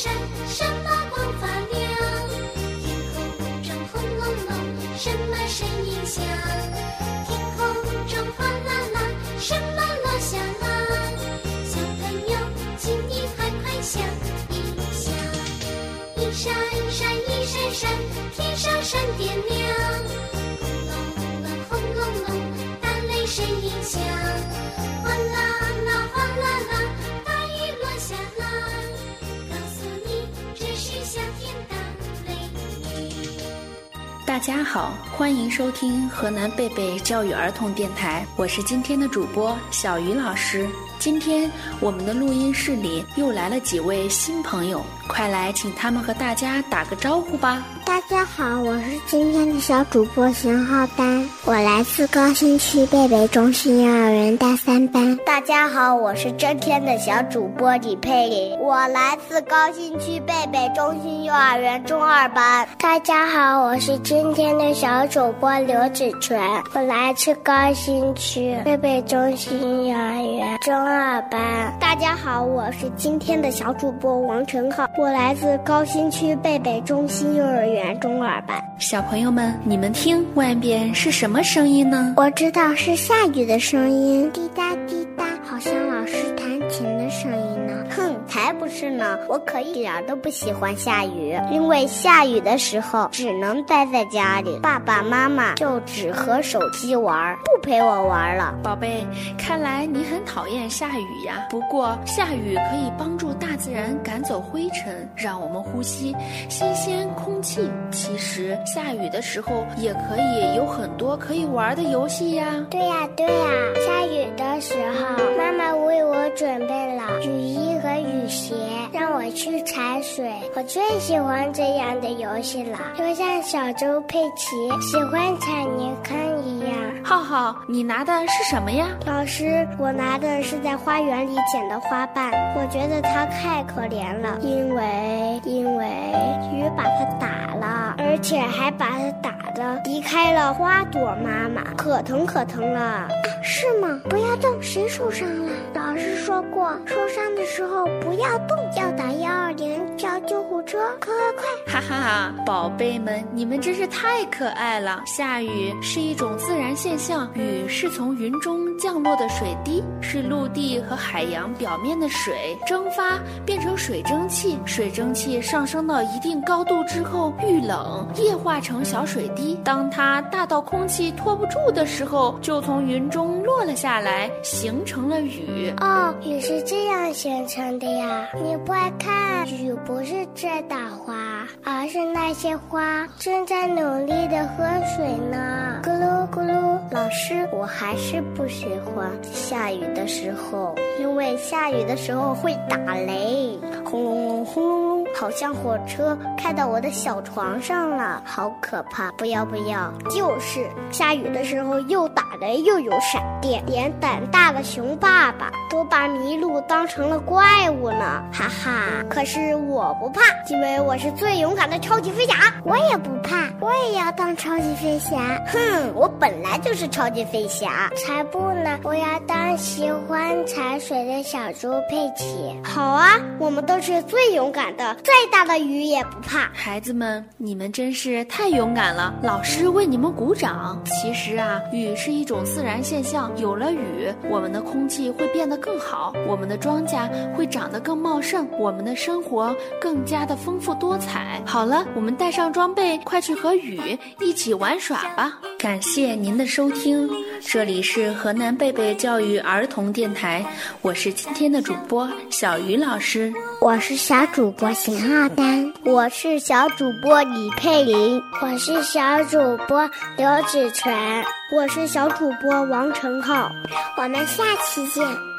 山什么光发亮天空中轰隆隆什么声音响天空中哗啦啦什么落下啦小朋友请你快快想一想一闪一闪一闪闪天上闪电亮大家好，欢迎收听河南贝贝教育儿童电台，我是今天的主播小鱼老师。今天我们的录音室里又来了几位新朋友，快来请他们和大家打个招呼吧。大家好，我是今天的小主播邢浩丹，我来自高新区贝贝中心幼儿园大三班。大家好，我是今天的小主播李佩林，我来自高新区贝贝中心幼儿园中二班。大家好，我是今天的小主播刘子纯，我来自高新区贝贝中心幼儿园中二班。大家好，我是今天的小主播王晨浩，我来自高新区贝贝中心幼儿园中耳吧。小朋友们，你们听外边是什么声音呢？我知道是下雨的声音，滴答，是呢！我可一点都不喜欢下雨，因为下雨的时候只能待在家里，爸爸妈妈就只和手机玩，不陪我玩了。宝贝，看来你很讨厌下雨呀。不过下雨可以帮助大自然赶走灰尘，让我们呼吸新鲜空气。其实下雨的时候也可以有很多可以玩的游戏呀。对呀对呀，下雨的时候，妈妈去踩水。我最喜欢这样的游戏了，就像小猪佩奇喜欢踩泥坑一样。浩浩，你拿的是什么呀？老师，我拿的是在花园里捡的花瓣，我觉得它太可怜了，因为因为雨把它打了，而且还把它打的离开了花朵妈妈，可疼可疼了。是吗？不要动，谁受伤了？老师说过，受伤的时候不要动，要说，快快快！哈哈，宝贝们，你们真是太可爱了。下雨是一种自然现象，雨是从云中降落的水滴，是陆地和海洋表面的水蒸发变成水蒸气，水蒸气上升到一定高度之后遇冷液化成小水滴，当它大到空气托不住的时候，就从云中落了下来，形成了雨。哦，雨是这样形成的呀！你快看，雨不是在打花，而是那些花正在努力的喝水呢，咕噜咕噜。老师，我还是不喜欢下雨的时候，因为下雨的时候会打雷，轰隆隆，轰隆隆，好像火车开到我的小床上了，好可怕！不要不要！就是下雨的时候又打雷又有闪电，连胆大的熊爸爸都把麋鹿当成了怪物呢，哈哈！可是我不怕，因为我是最勇敢的超级飞侠。我也不怕，我也要当超级飞侠。哼，我本来就是超级飞侠。才不呢！我要当喜欢踩水的小猪佩奇。好啊，我们都是最勇敢的，再大的雨也不怕。孩子们，你们真是太勇敢了！老师为你们鼓掌。其实啊，雨是一种自然现象，有了雨，我们的空气会变得更好，我们的庄稼会长得更茂盛，我们的生活更加的丰富多彩。好了，我们带上装备，快去和雨一起玩耍吧！感谢您的收听，这里是河南贝贝教育儿童电台，我是今天的主播小鱼老师。我是小主播邢浩丹，我是小主播李佩林，我是小主播刘子泉，我是小主播王晨浩。我们下期见。